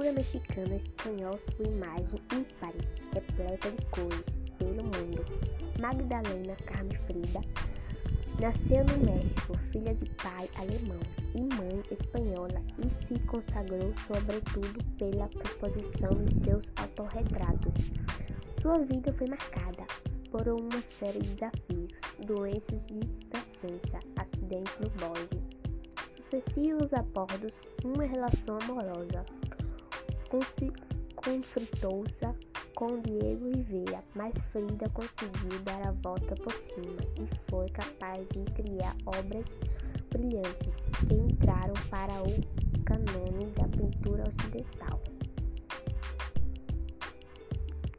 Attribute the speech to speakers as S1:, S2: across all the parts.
S1: pintura mexicana espanhol sua imagem ímpares, repleta de cores, pelo mundo. Magdalena Carme Frida nasceu no México, filha de pai alemão e mãe espanhola, e se consagrou sobretudo pela composição dos seus autorretratos. Sua vida foi marcada por uma série de desafios, doenças de nascença, acidentes no bonde, sucessivos abordos, uma relação amorosa. Conflitou-se com Diego Rivera, mas Frida conseguiu dar a volta por cima e foi capaz de criar obras brilhantes que entraram para o canone da pintura ocidental.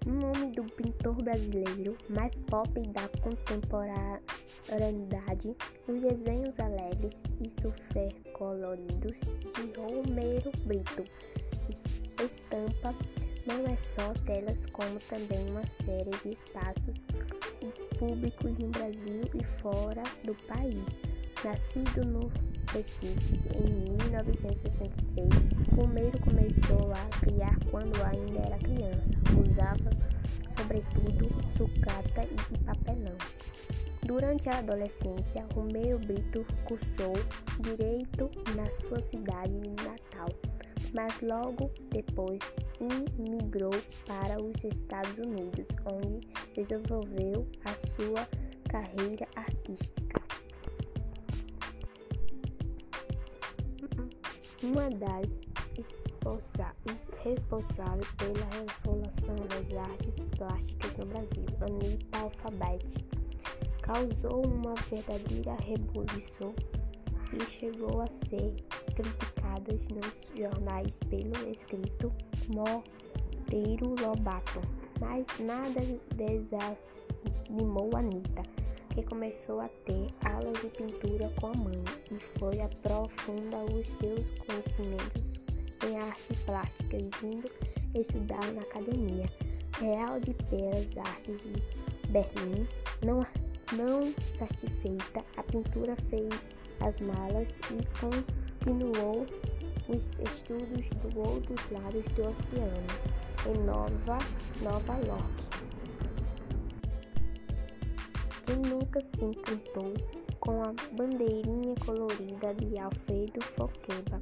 S1: O nome do pintor brasileiro mais pop da contemporaneidade, os desenhos alegres e super coloridos de Romero Brito. Estampa não é só telas, como também uma série de espaços públicos no Brasil e fora do país. Nascido no Recife em 1963, Romero começou a criar quando ainda era criança. Usava, sobretudo, sucata e papelão. Durante a adolescência, Romero Brito cursou direito na sua cidade natal, mas logo depois migrou para os Estados Unidos, onde desenvolveu a sua carreira artística. uma das responsáveis pela revolução das artes plásticas no Brasil, Anitta Alfabete, causou uma verdadeira revolução e chegou a ser criticada nos jornais pelo escrito Monteiro Lobato. Mas nada desanimou Anitta que começou a ter aulas de pintura com a mãe e foi aprofundar os seus conhecimentos em artes plásticas, indo estudar na Academia Real de Belas Artes de Berlim. Não, não satisfeita, a pintura fez as malas e continuou os estudos do outros lados do oceano, em Nova, Nova York e nunca se encantou com a bandeirinha colorida de Alfredo Foqueba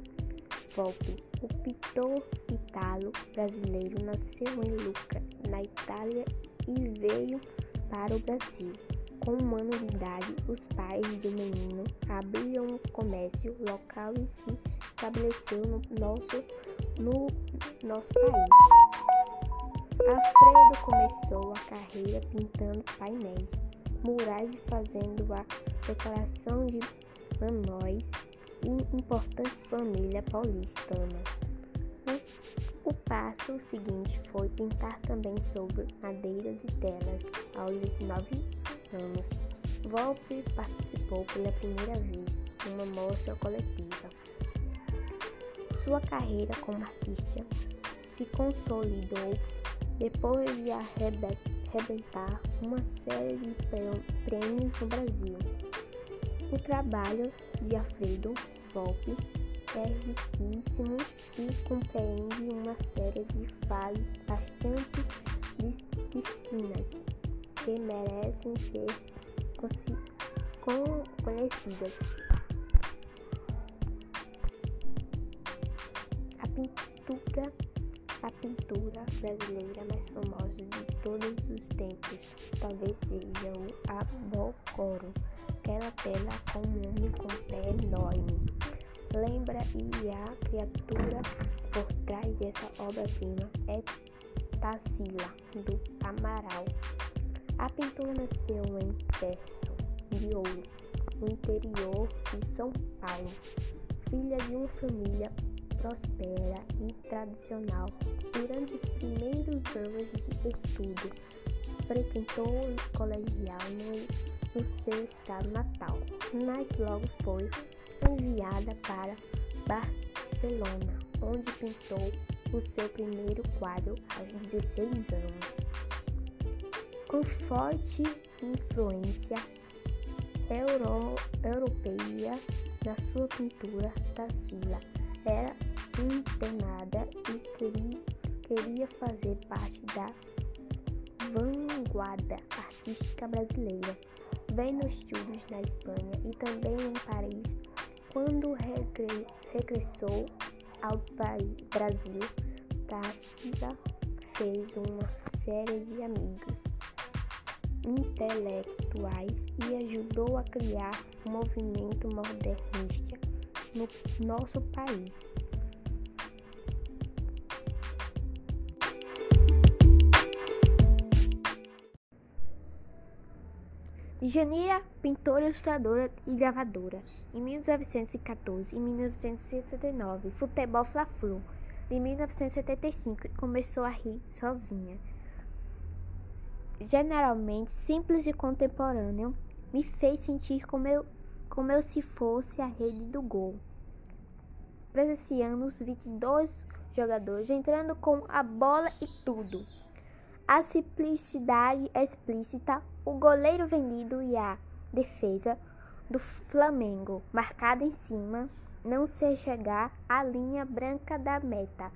S1: Volpe. O pintor italo brasileiro nasceu em Lucca, na Itália, e veio para o Brasil. Com um ano de idade, os pais do menino abriram um comércio local e se estabeleceu no nosso, no nosso país. Alfredo começou a carreira pintando painéis murais fazendo a declaração de Manois e importante família paulistana. O passo seguinte foi pintar também sobre madeiras e telas aos 19 anos. Volpe participou pela primeira vez em uma mostra coletiva. Sua carreira como artista se consolidou depois de arrebentar uma série de prêmios no Brasil. O trabalho de Alfredo Volpe é riquíssimo e compreende uma série de fases bastante distintas que merecem ser conhecidas. A pintura a pintura brasileira mais famosa de todos os tempos talvez seja o Abocoro, aquela tela com um homem com pé enorme. Lembra e a criatura por trás dessa obra-prima é Tarsila, do Amaral. A pintura nasceu em Terço de Ouro, no interior de São Paulo, filha de uma família prospera e tradicional. Durante os primeiros anos de estudo, frequentou o colegial no, no seu estado natal, mas logo foi enviada para Barcelona, onde pintou o seu primeiro quadro aos 16 anos. Com forte influência euro, europeia na sua pintura, Tarsila era internada e fazer parte da vanguarda artística brasileira. Vem nos estudos na Espanha e também em Paris. Quando regre regressou ao Brasil, Tácita fez uma série de amigos intelectuais e ajudou a criar o movimento modernista no nosso país. Janira, pintora, ilustradora e gravadora. Em 1914 e 1969, Futebol Fla-Flu. Em 1975, começou a rir sozinha. Generalmente simples e contemporâneo, me fez sentir como eu, como eu se fosse a rede do gol. Presenciando os 22 jogadores entrando com a bola e tudo a simplicidade explícita, o goleiro vendido e a defesa do Flamengo marcada em cima, não se chegar à linha branca da meta.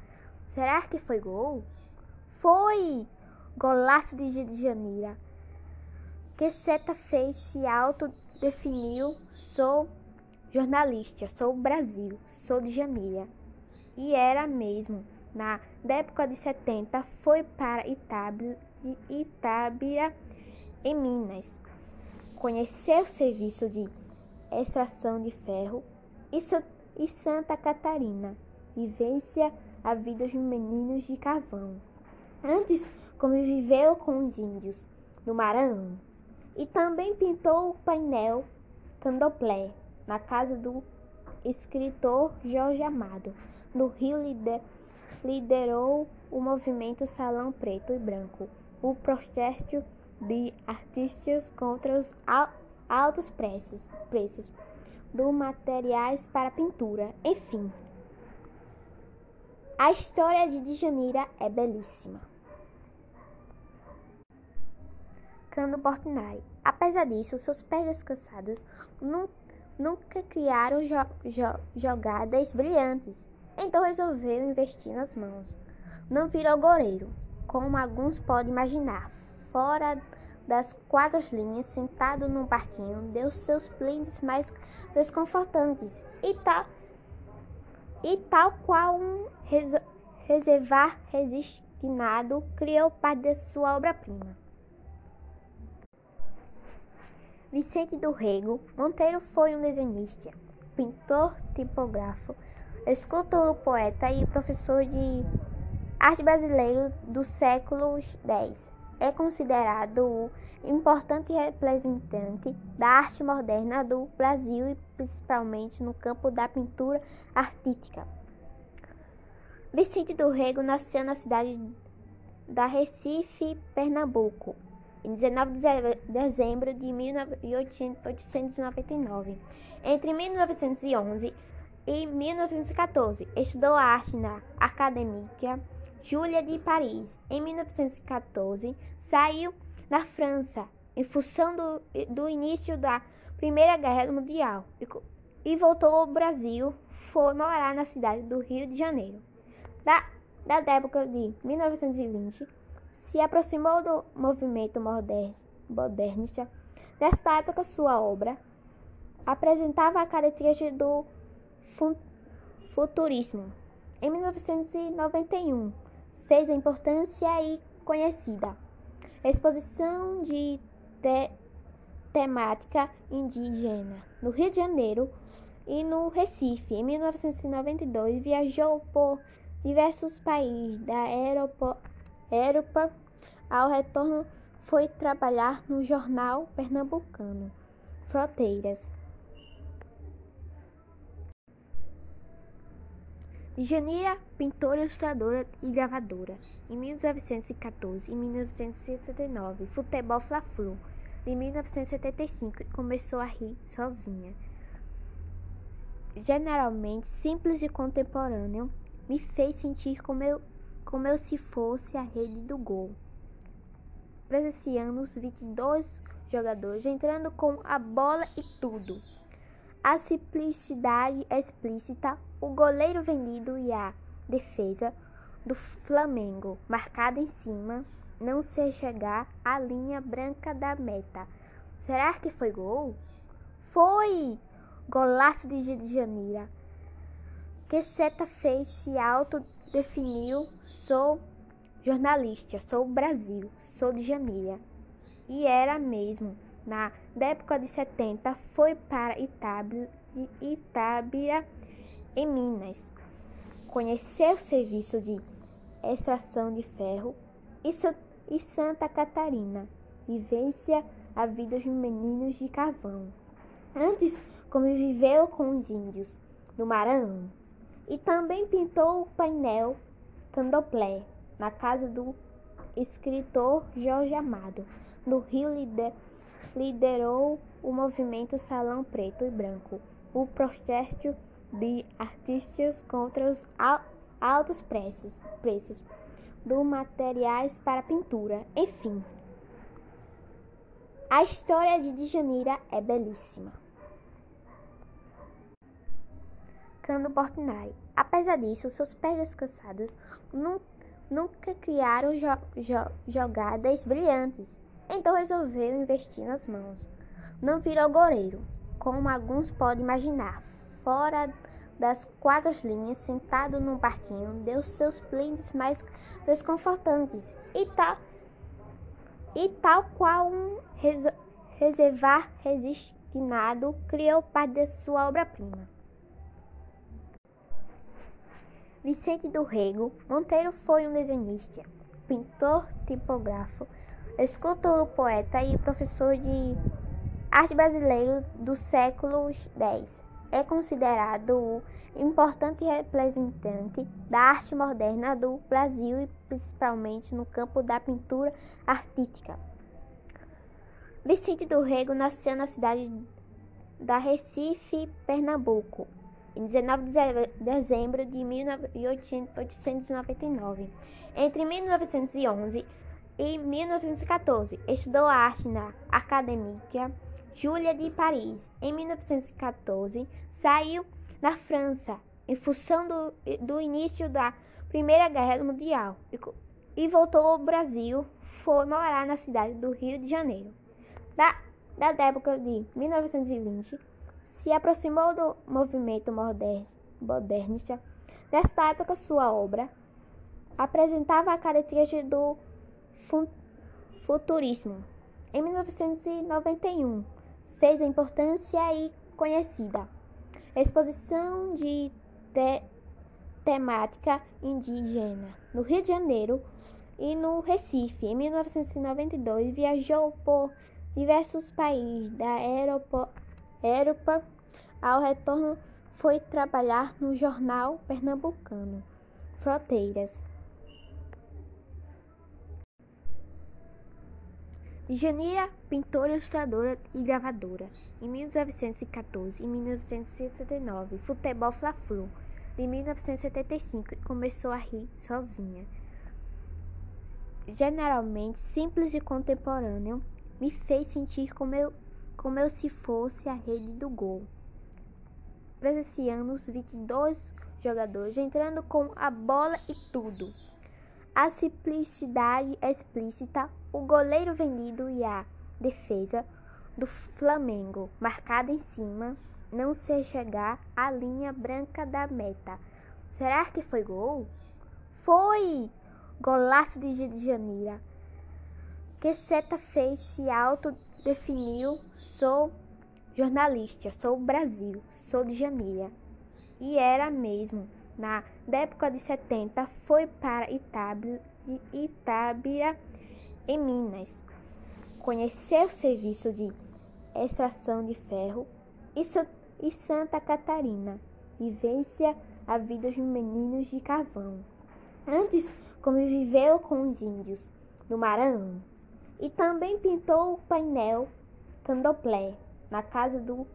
S1: Será que foi gol? Foi! Golaço de Janeiro. Que seta fez se autodefiniu. Sou jornalista, sou Brasil, sou de Janeiro. E era mesmo na época de 70, foi para Itábira, Itábira em Minas. Conheceu o serviço de extração de ferro e, e Santa Catarina. Vivência a vida dos meninos de carvão. Antes, conviveu com os índios no Maranhão e também pintou o painel candomblé na casa do escritor Jorge Amado, no Rio de liderou o movimento Salão Preto e Branco, o protesto de artistas contra os altos preços, preços do materiais para pintura, enfim. A história de Djanira é belíssima. Cano Portinari. Apesar disso, seus pés descansados nunca criaram jo jo jogadas brilhantes então resolveu investir nas mãos. Não virou goleiro, como alguns podem imaginar. Fora das quatro linhas, sentado num parquinho, deu seus plints mais desconfortantes e tal, e tal qual um res, reservar resignado, criou parte de sua obra-prima. Vicente do Rego Monteiro foi um desenhista, pintor, tipógrafo, escultor, poeta e professor de arte brasileiro do século X. É considerado o importante representante da arte moderna do Brasil e principalmente no campo da pintura artística. Vicente do Rego nasceu na cidade da Recife, Pernambuco, em 19 de dezembro de 1899. Entre 1911 em 1914, estudou arte na Académia Júlia de Paris. Em 1914, saiu na França em função do, do início da Primeira Guerra Mundial e, e voltou ao Brasil. Foi morar na cidade do Rio de Janeiro. Da, da época de 1920, se aproximou do movimento modernista. Nesta época, sua obra apresentava a característica do futurismo. Em 1991, fez a importância e conhecida exposição de te temática indígena no Rio de Janeiro e no Recife. Em 1992, viajou por diversos países da Europa. Europa. Ao retorno, foi trabalhar no jornal pernambucano Fronteiras. Janira, pintora, ilustradora e gravadora. Em 1914 e 1969, Futebol Fla-Flu. Em 1975, começou a rir sozinha. Generalmente simples e contemporâneo, me fez sentir como eu, como eu se fosse a rede do gol. Presenciando os 22 jogadores entrando com a bola e tudo a simplicidade explícita, o goleiro vendido e a defesa do Flamengo, marcada em cima, não se chegar à linha branca da meta. Será que foi gol? Foi! Golaço de Janeira. Que seta fez se autodefiniu. Sou jornalista, sou Brasil, sou de Janeiro. E era mesmo. Na época de 70, foi para Itábira, Itábira em Minas. Conheceu o serviço de extração de ferro e, Santa Catarina. Vivência a vida dos meninos de carvão. Antes conviveu com os índios do Maranhão e também pintou o painel Candomblé na casa do escritor Jorge Amado. No Rio liderou o movimento Salão Preto e Branco, o protesto de artistas contra os altos preços, preços do materiais para pintura, enfim. A história de Djanira é belíssima. Cano Portinari. Apesar disso, seus pés descansados nunca criaram jo jo jogadas brilhantes, então resolveu investir nas mãos. Não virou goleiro, como alguns podem imaginar. Fora das quatro linhas, sentado num parquinho, deu seus plints mais desconfortantes e tal, e tal qual um res reservar resignado, criou parte de sua obra-prima. Vicente do Rego Monteiro foi um desenhista, pintor, tipógrafo, escultor, poeta e professor de arte brasileiro do século X. É considerado o importante representante da arte moderna do Brasil e principalmente no campo da pintura artística. Vicente do Rego nasceu na cidade da Recife, Pernambuco, em 19 de dezembro de 1899. Entre 1911 e 1914, estudou arte na Académia Júlia de Paris. Em 1914, saiu da França em função do, do início da Primeira Guerra Mundial e, e voltou ao Brasil. Foi morar na cidade do Rio de Janeiro. Da, da época de 1920, se aproximou do movimento modernista. Nesta época, sua obra apresentava a característica do futurismo. Em 1991, fez a importância e conhecida exposição de te temática indígena no Rio de Janeiro e no Recife. Em 1992, viajou por diversos países da Europa, Europa ao retorno, foi trabalhar no jornal pernambucano Fronteiras. Janira, pintora, ilustradora e gravadora. Em 1914 e 1979, Futebol Fla-Flu. Em 1975, começou a rir sozinha. Generalmente simples e contemporâneo, me fez sentir como eu, como eu se fosse a rede do gol presenciando os 22 jogadores entrando com a bola e tudo. A simplicidade explícita, o goleiro vendido e a defesa do Flamengo marcada em cima, não se chegar à linha branca da meta. Será que foi gol? Foi! Golaço de Janeira. Que seta fez se autodefiniu. Sou jornalista, sou Brasil, sou de Janeiro. E era mesmo. Na época de 70, foi para Itábira em Minas. Conheceu o serviço de extração de ferro e, Santa Catarina. Vivência a vida dos meninos de carvão. Antes conviveu com os índios do Maranhão e também pintou o painel Candomblé na casa do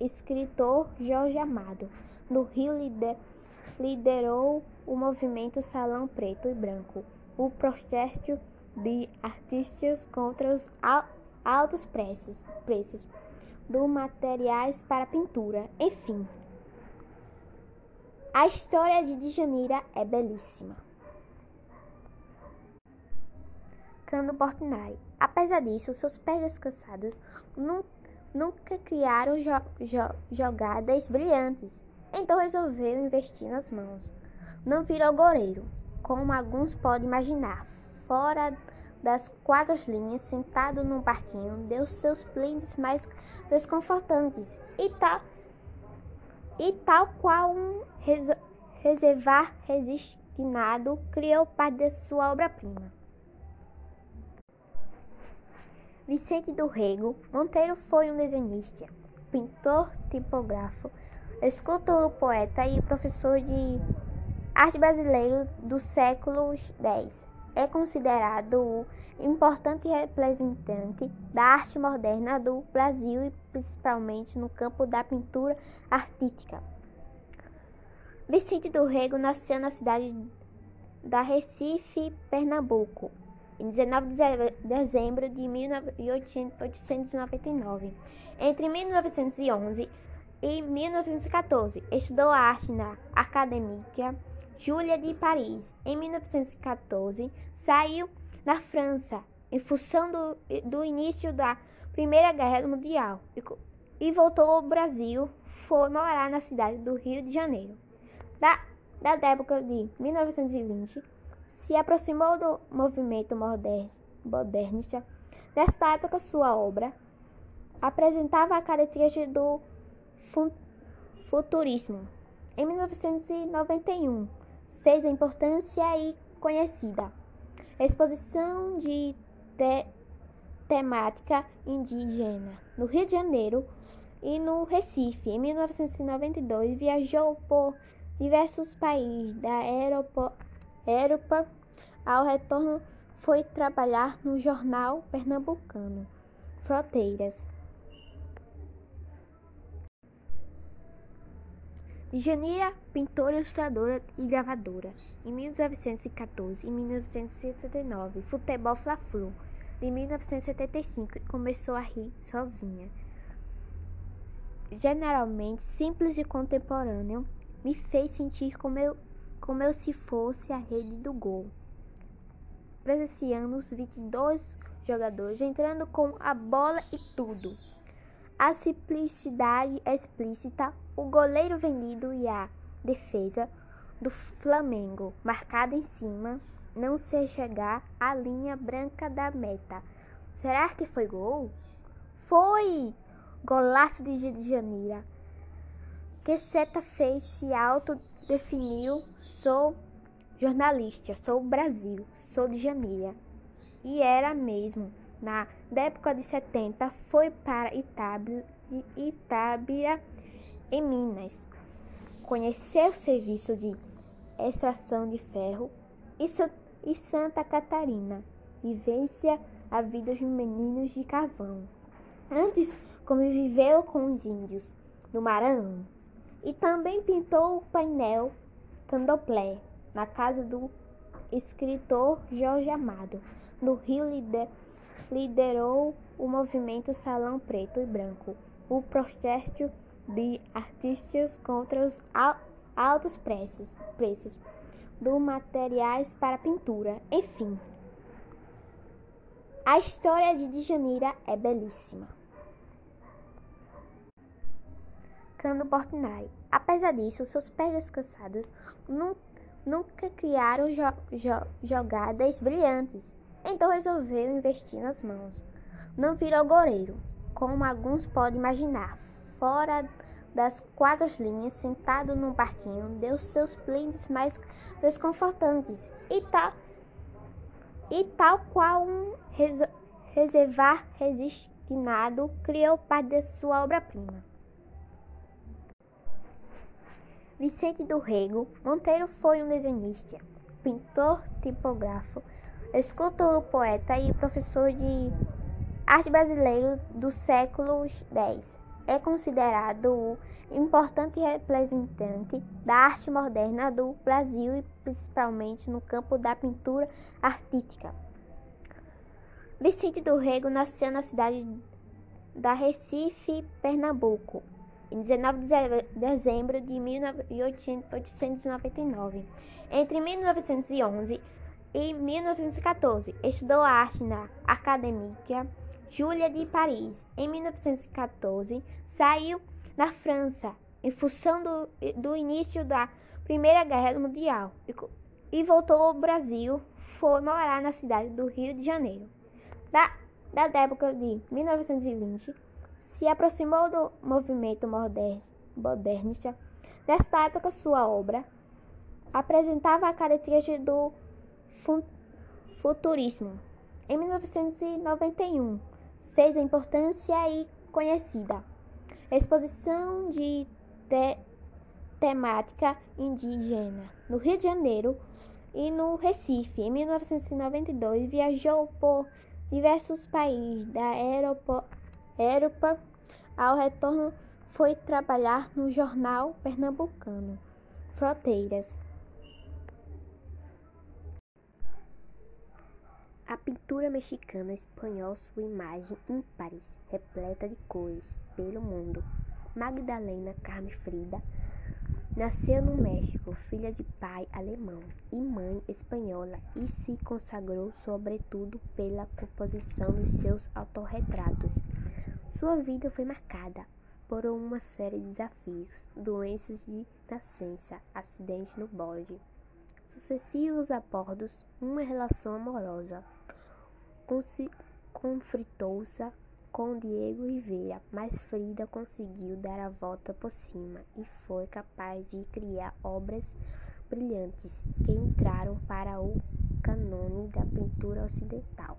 S1: escritor Jorge Amado. No Rio lider, liderou o movimento Salão Preto e Branco, o protesto de artistas contra os altos preços, preços do materiais para pintura, enfim. A história de Djanira é belíssima. Cano Portinari. Apesar disso, seus pés descansados nunca criaram jo jo jogadas brilhantes, então resolveu investir nas mãos. Não virou goleiro, como alguns podem imaginar. Fora das quatro linhas, sentado num parquinho, deu seus plints mais desconfortantes e tal, e tal qual um res reservar resignado, criou parte de sua obra-prima. Vicente do Rego Monteiro foi um desenhista, pintor, tipógrafo, escultor, poeta e professor de arte brasileiro do século X. É considerado o importante representante da arte moderna do Brasil e principalmente no campo da pintura artística. Vicente do Rego nasceu na cidade da Recife, Pernambuco, em 19 de dezembro de 1899. Entre 1911 e 1914, estudou arte na Académia Júlia de Paris. Em 1914, saiu da França em função do, do início da Primeira Guerra Mundial e, e voltou ao Brasil. Foi morar na cidade do Rio de Janeiro. Da, da época de 1920, se aproximou do movimento modernista. Nesta época, sua obra apresentava a característica do futurismo. Em 1991, fez a importância e conhecida exposição de te temática indígena no Rio de Janeiro e no Recife. Em 1992, viajou por diversos países da Europa, Europa ao retorno, foi trabalhar no jornal pernambucano Fronteiras. Janira, pintora, ilustradora e gravadora. Em 1914 e 1979, Futebol Fla-Flu. Em 1975, começou a rir sozinha. Generalmente simples e contemporâneo, me fez sentir como eu, como eu se fosse a rede do gol presenciando os 22 jogadores entrando com a bola e tudo. A simplicidade explícita, o goleiro vendido e a defesa do Flamengo marcada em cima, não se chegar à linha branca da meta. Será que foi gol? Foi! Golaço de Janeiro. Que seta fez se autodefiniu, sou jornalista, sou Brasil, sou de Janeiro. E era mesmo. Na época de 70, foi para Itábia, Itábia em Minas. Conheceu o serviço de extração de ferro e, e Santa Catarina. Vivência a vida dos meninos de carvão. Antes, conviveu com os índios do Maranhão. E também pintou o painel candomblé na casa do escritor Jorge Amado. No Rio liderou o movimento Salão Preto e Branco, o protesto de artistas contra os altos preços, preços do materiais para pintura, enfim. A história de Djanira é belíssima. Cano Portinari. Apesar disso, seus pés descansados nunca criaram jo jo jogadas brilhantes, então resolveu investir nas mãos. Não virou goleiro, como alguns podem imaginar. Fora das quatro linhas, sentado num parquinho, deu seus plints mais desconfortantes e tal, e tal qual um res reservar resignado, criou parte de sua obra-prima. Vicente do Rego Monteiro foi um desenhista, pintor, tipógrafo, escultor, poeta e professor de arte brasileiro do século X. É considerado o importante representante da arte moderna do Brasil e principalmente no campo da pintura artística. Vicente do Rego nasceu na cidade da Recife, Pernambuco, em 19 de dezembro de 1899. Entre 1911 Em 1914, estudou arte na Académia Júlia de Paris. Em 1914, saiu da França em função do, do início da Primeira Guerra Mundial e, e voltou ao Brasil. Foi morar na cidade do Rio de Janeiro. Da, da época de 1920, se aproximou do movimento modernista. Nesta época, sua obra apresentava a característica do futurismo. Em 1991, fez a importância e conhecida exposição de te temática indígena no Rio de Janeiro e no Recife. Em 1992, viajou por diversos países da Europa. Ao retorno, foi trabalhar no jornal pernambucano Fronteiras. A pintura mexicana espanhol sua imagem ímpares, repleta de cores, pelo mundo. Magdalena Carme Frida nasceu no México, filha de pai alemão e mãe espanhola, e se consagrou sobretudo pela composição dos seus autorretratos. Sua vida foi marcada por uma série de desafios, doenças de nascença, acidentes no bode, sucessivos abordos, uma relação amorosa confritou-se com Diego Rivera, mas Frida conseguiu dar a volta por cima e foi capaz de criar obras brilhantes que entraram para o cânone da pintura ocidental.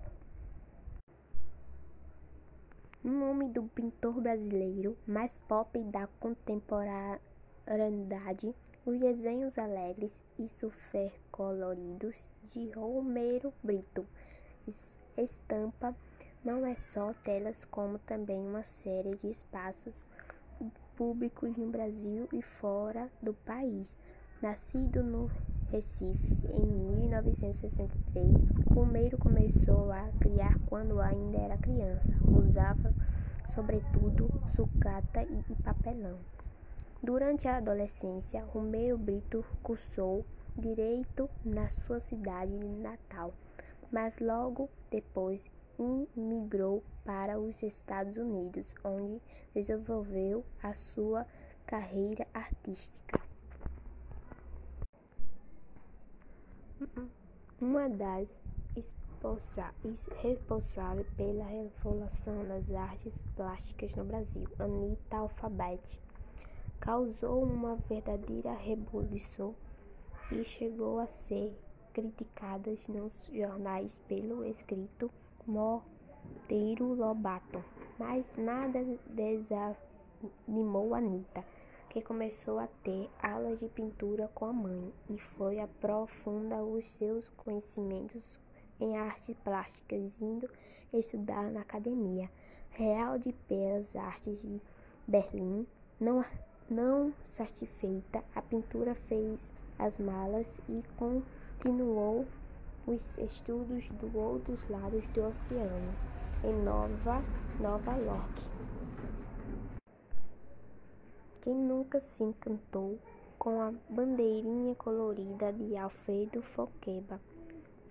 S1: O nome do pintor brasileiro mais pop da contemporaneidade, os desenhos alegres e supercoloridos de Romero Brito estampa não é só telas, como também uma série de espaços públicos no Brasil e fora do país. Nascido no Recife em 1963, Romeiro começou a criar quando ainda era criança. Usava sobretudo sucata e papelão. Durante a adolescência, Romeiro Brito cursou direito na sua cidade natal mas logo depois imigrou para os Estados Unidos, onde desenvolveu a sua carreira artística. Uma das responsáveis pela revolução das artes plásticas no Brasil, Anita Alfabete, causou uma verdadeira revolução e chegou a ser criticadas nos jornais pelo escrito Monteiro Lobato, mas nada desanimou Anita, que começou a ter aulas de pintura com a mãe e foi aprofundar os seus conhecimentos em artes plásticas, indo estudar na Academia Real de Belas Artes de Berlim. Não, não satisfeita, a pintura fez as malas e com continuou os estudos do outros lados do oceano, em Nova, Nova York. Quem nunca se encantou com a bandeirinha colorida de Alfredo Foqueba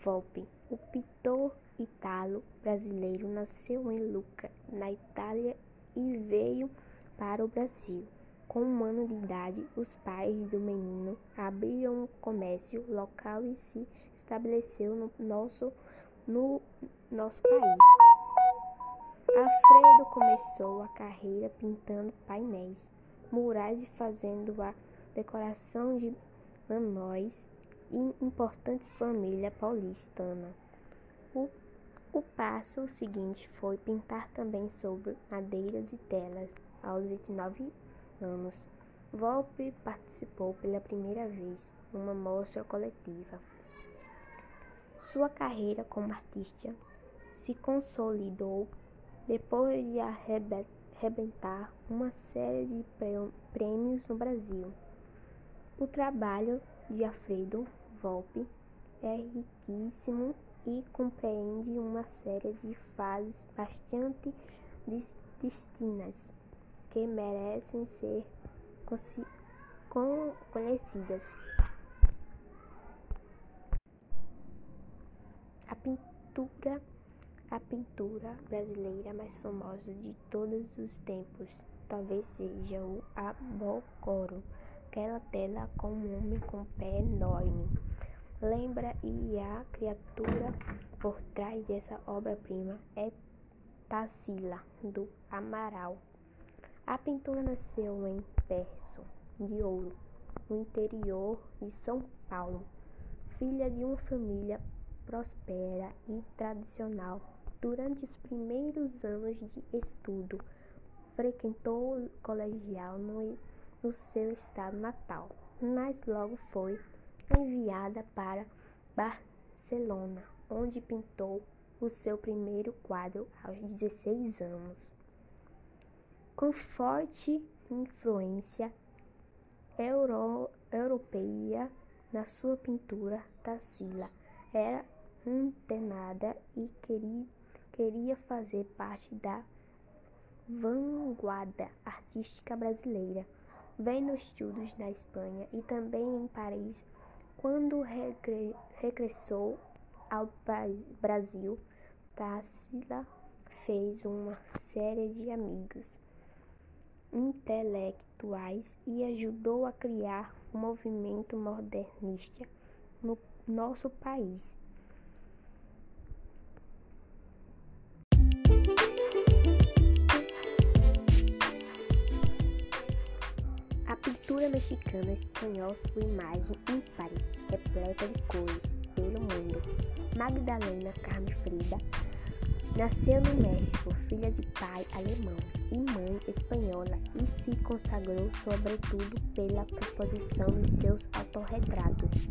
S1: Volpe? O pintor italo-brasileiro nasceu em Lucca, na Itália, e veio para o Brasil. Com um ano de idade, os pais do menino abriram um comércio local e se estabeleceu no nosso, no nosso país. Alfredo começou a carreira pintando painéis, murais e fazendo a decoração de anões e importante família paulistana. O, o passo seguinte foi pintar também sobre madeiras e telas aos 29 anos Volpe participou pela primeira vez numa mostra coletiva. Sua carreira como artista se consolidou depois de arrebentar uma série de prêmios no Brasil. O trabalho de Alfredo Volpe é riquíssimo e compreende uma série de fases bastante distintas que merecem ser conhecidas. A pintura, a pintura brasileira mais famosa de todos os tempos, talvez seja o Abocoro, aquela tela com um homem com pé enorme. Lembra e a criatura por trás dessa obra-prima é Tarsila do Amaral. A pintura nasceu em Berço de Ouro, no interior de São Paulo, filha de uma família próspera e tradicional. Durante os primeiros anos de estudo, frequentou o colegial no, no seu estado natal, mas logo foi enviada para Barcelona, onde pintou o seu primeiro quadro aos 16 anos. Com forte influência euro, europeia na sua pintura, Tarsila. Era antenada e queria, queria fazer parte da vanguarda artística brasileira. Vendo estudos na Espanha e também em Paris, quando regre, regressou ao Brasil, Tarsila fez uma série de amigos intelectuais e ajudou a criar o movimento modernista no nosso país. A pintura mexicana espanhol sua imagem ímpares, repleta de cores, pelo mundo. Magdalena Carme Frida nasceu no México, filha de pai alemão e mãe espanhola, e se consagrou sobretudo pela composição dos seus autorretratos.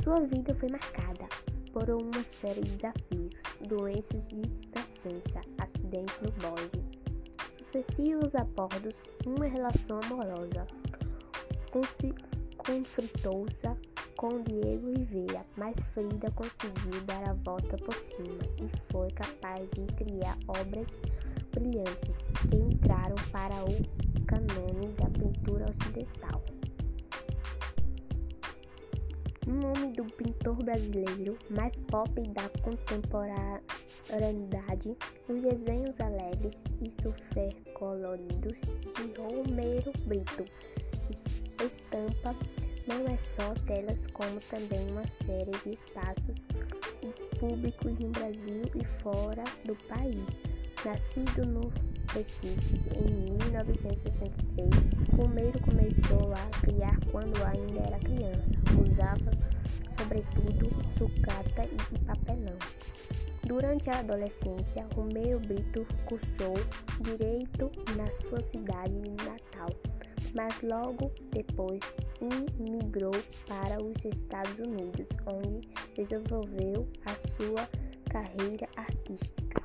S1: Sua vida foi marcada por uma série de desafios, doenças de nascença, acidentes no bonde, sucessivos abordos, uma relação amorosa. Conflitou-se com Diego Rivera, mas Frida conseguiu dar a volta por cima e foi capaz de criar obras brilhantes que entraram para o canone da pintura ocidental. O nome do pintor brasileiro mais pop da contemporaneidade, os desenhos alegres e super coloridos de Romero Brito. Estampa não é só telas, como também uma série de espaços públicos no Brasil e fora do país. Nascido no Recife em 1963, Romero começou a criar quando ainda era criança. Usava, sobretudo, sucata e papelão. Durante a adolescência, Romero Brito cursou direito na sua cidade natal, mas logo depois migrou para os Estados Unidos, onde desenvolveu a sua carreira artística.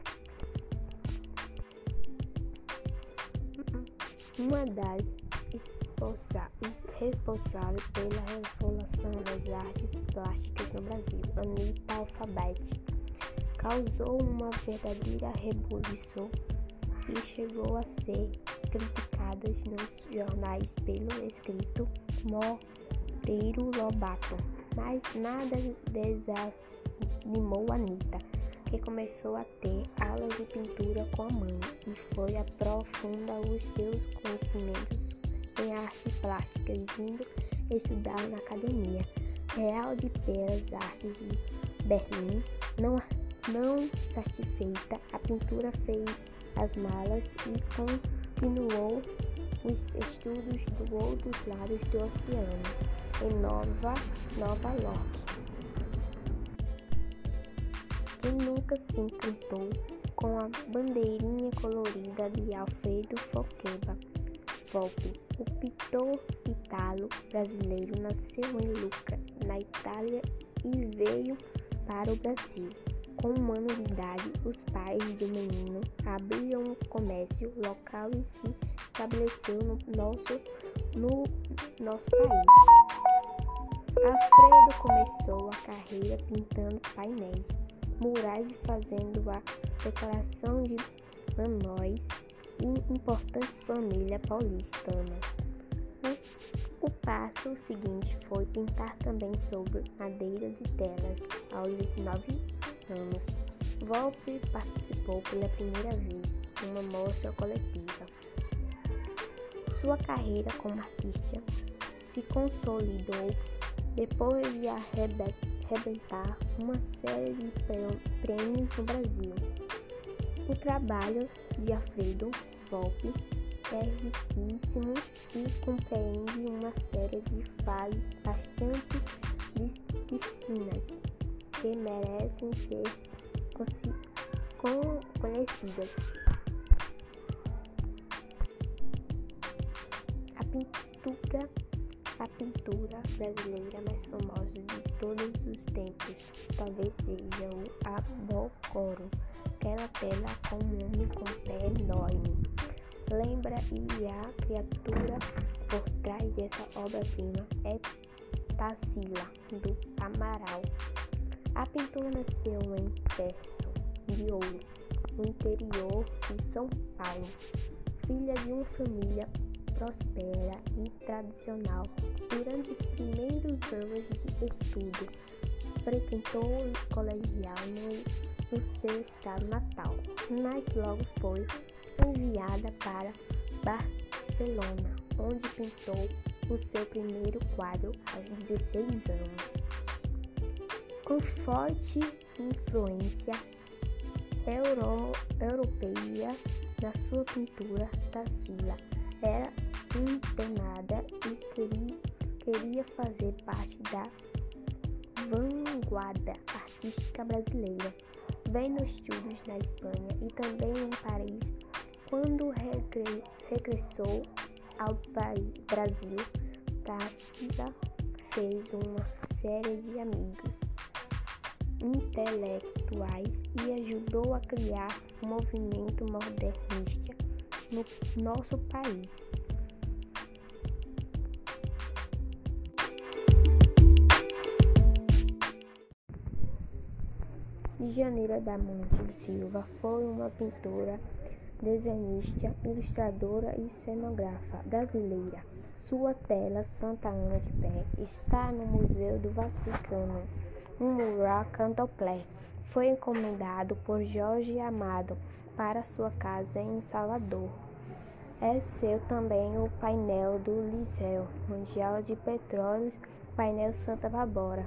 S1: uma das responsáveis pela revolução das artes plásticas no Brasil, Anita Alfabete, causou uma verdadeira revolução e chegou a ser criticada nos jornais pelo escrito Monteiro Lobato. Mas nada desanimou Anitta que começou a ter aulas de pintura com a mãe e foi aprofundar os seus conhecimentos em artes plásticas, indo estudar na Academia Real de Belas Artes de Berlim. Não, não satisfeita, a pintura fez as malas e continuou os estudos do outros lados do oceano, em Nova, Nova York e nunca se encantou com a bandeirinha colorida de Alfredo Foqueba. Volpe, o pintor italo brasileiro, nasceu em Lucca, na Itália, e veio para o Brasil. Com um ano de idade, os pais do menino abriram um comércio local e se estabeleceu no nosso, no nosso país. Alfredo começou a carreira pintando painéis murais fazendo a decoração de anões e importante família paulistana. O passo seguinte foi pintar também sobre madeiras e telas. Aos 19 anos. Volpe participou pela primeira vez em uma mostra coletiva. Sua carreira como artista se consolidou depois de arrebentar uma série de prêmios no Brasil. O trabalho de Alfredo Volpe é riquíssimo e compreende uma série de fases bastante distintas que merecem ser conhecidas. A pintura, a pintura brasileira mais famosa de todos os tempos talvez seja o Abocoro, aquela tela com um homem com pé enorme lembra e a criatura por trás dessa obra-prima é Tarsila, do Amaral. A pintura nasceu em Terço de Ouro, no interior de São Paulo, filha de uma família próspera e tradicional. Durante os primeiros anos de estudo, frequentou o colegial no, no seu estado natal, mas logo foi enviada para Barcelona, onde pintou o seu primeiro quadro aos 16 anos. Com forte influência euro, europeia na sua pintura, Tarsila era internada e queria, queria fazer parte da vanguarda artística brasileira. Vendo estudos na Espanha e também em Paris, quando regressou ao Brasil, Tácita fez uma série de amigos intelectuais e ajudou a criar o movimento modernista no nosso país. De Janeiro da Monte Silva foi uma pintora desenhista, ilustradora e cenógrafa brasileira. Sua tela Santa Ana de Pé está no Museu do Vaticano. Um mural cantoplé foi encomendado por Jorge Amado para sua casa em Salvador. É seu também o painel do Liceu Mundial de Petróleos, painel Santa Bárbara.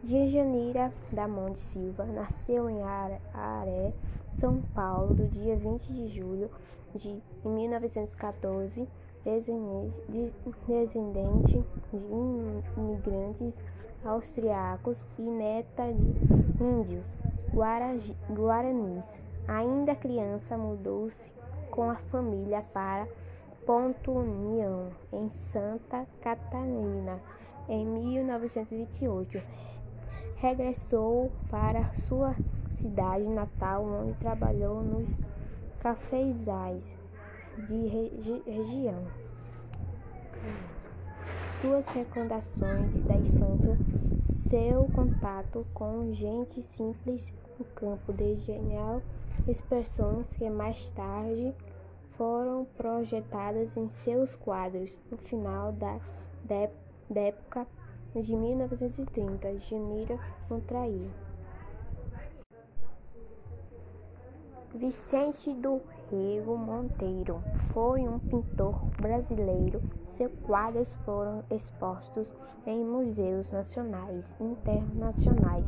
S1: Janeira da Monte Silva nasceu em Aré, São Paulo, do dia 20 de julho de 1914, descendente de imigrantes austriacos e neta de índios guaranis. Ainda criança, mudou-se com a família para Ponto União, em Santa Catarina, em 1928 regressou para sua cidade natal, onde trabalhou nos cafezais de regi região. Suas recordações da infância, seu contato com gente simples no campo de genial expressões que mais tarde foram projetadas em seus quadros no final da, da época de 1930, Janeiro contraiu. Vicente do Rego Monteiro foi um pintor brasileiro. Seus quadros foram expostos em museus nacionais e internacionais.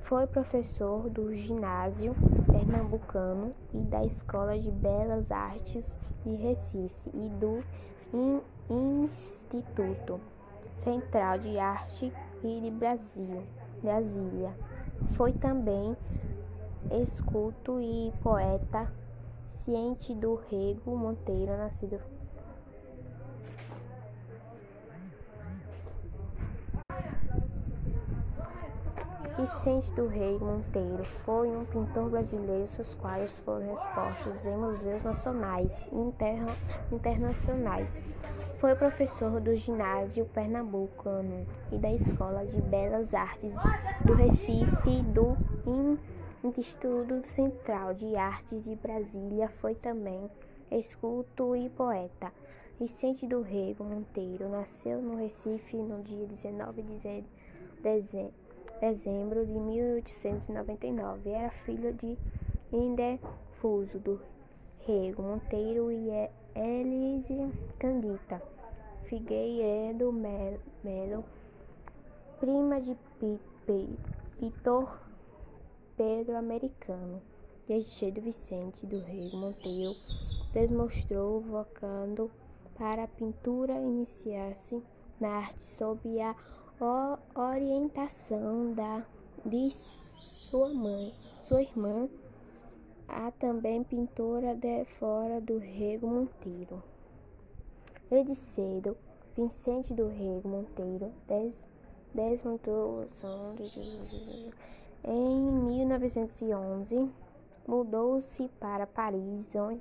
S1: Foi professor do ginásio pernambucano e da Escola de Belas Artes de Recife e do Instituto Central de Arte e de Brasil, Brasília. Foi também esculto e poeta ciente do Rego Monteiro, nascido Vicente do Rei Monteiro foi um pintor brasileiro, seus quadros foram expostos em museus nacionais e interna internacionais. Foi professor do Ginásio Pernambucano e da Escola de Belas Artes do Recife e do Instituto Central de Artes de Brasília. Foi também escultor e poeta. Vicente do Rego Monteiro nasceu no Recife no dia 19 de dezembro de 1899. Era filho de Indefuso do Rego Monteiro e Elise Candita Figueiredo Melo, prima de Pitor Pedro Americano. Desde cedo, Vicente do Rego Monteiro demonstrou vocando para a pintura iniciar-se na arte sob a orientação da, de sua mãe, sua irmã, a também pintora de fora do Rego Monteiro. Desde cedo, Vicente do Rego Monteiro des, desmontou em 1911 mudou-se para Paris, onde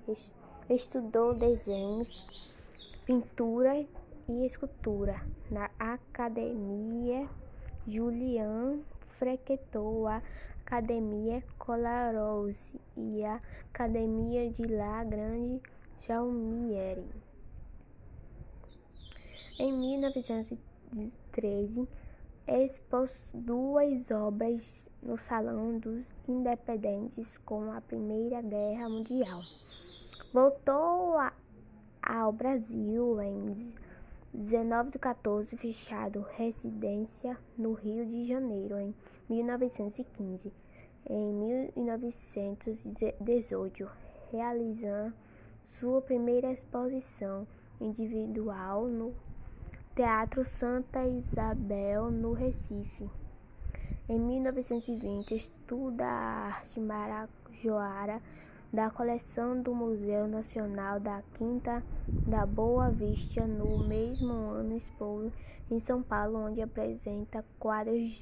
S1: estudou desenhos, pintura e escultura. Na Academia Julian frequentou a Academia Colarose e a Academia de La Grande Jaumieri. Em 1913, expôs duas obras no Salão dos Independentes com a Primeira Guerra Mundial. Voltou a, ao Brasil em 19 de 14, fechado residência no Rio de Janeiro em 1915. Em 1918, realizando sua primeira exposição individual no Teatro Santa Isabel, no Recife. Em 1920, estuda a arte marajoara da coleção do Museu Nacional da Quinta da Boa Vista. No mesmo ano, expôs em São Paulo, onde apresenta quadros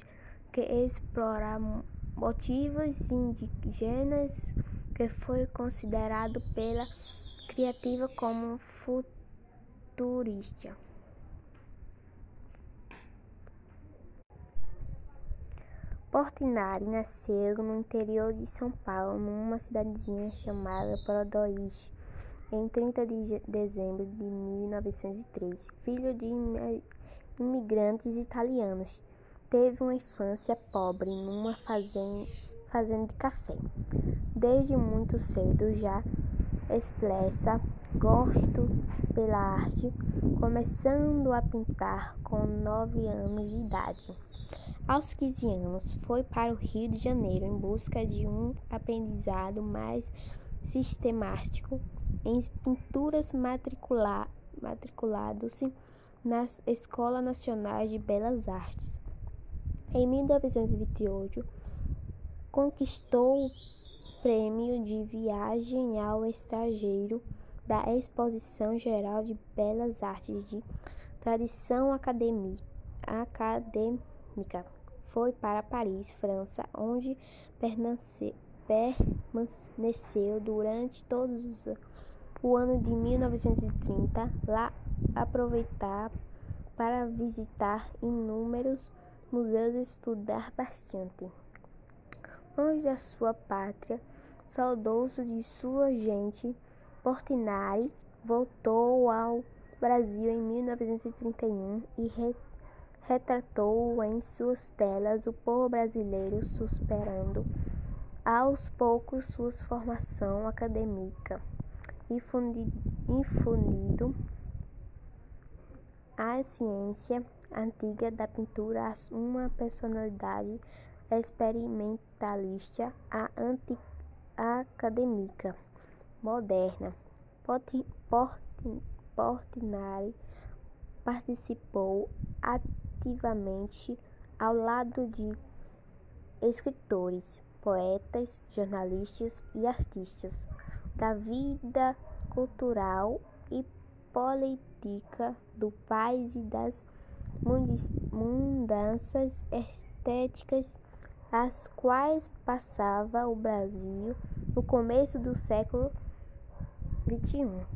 S1: que exploram motivos indígenas, que foi considerado pela criativa como futurista. Portinari nasceu no interior de São Paulo, numa cidadezinha chamada Prodoís, em 30 de dezembro de 1913. Filho de imigrantes italianos, teve uma infância pobre numa fazenda de café. Desde muito cedo já expressa gosto pela arte, começando a pintar com nove anos de idade. Aos 15 anos, foi para o Rio de Janeiro em busca de um aprendizado mais sistemático em pinturas matricula matriculado-se na Escola Nacional de Belas Artes. Em 1928, conquistou prêmio de viagem ao estrangeiro da Exposição Geral de Belas Artes de Tradição Acadêmica foi para Paris, França, onde permaneceu durante todos os o ano de 1930. Lá aproveitar para visitar inúmeros museus e estudar bastante. Longe da sua pátria, saudoso de sua gente, Portinari voltou ao Brasil em 1931 e retratou em suas telas o povo brasileiro superando aos poucos sua formação acadêmica e infundido a ciência antiga da pintura uma personalidade experimentalista a anti-acadêmica moderna. Portinari participou ativamente ao lado de escritores, poetas, jornalistas e artistas da vida cultural e política do país e das mudanças estéticas as quais passava o Brasil no começo do século XXI.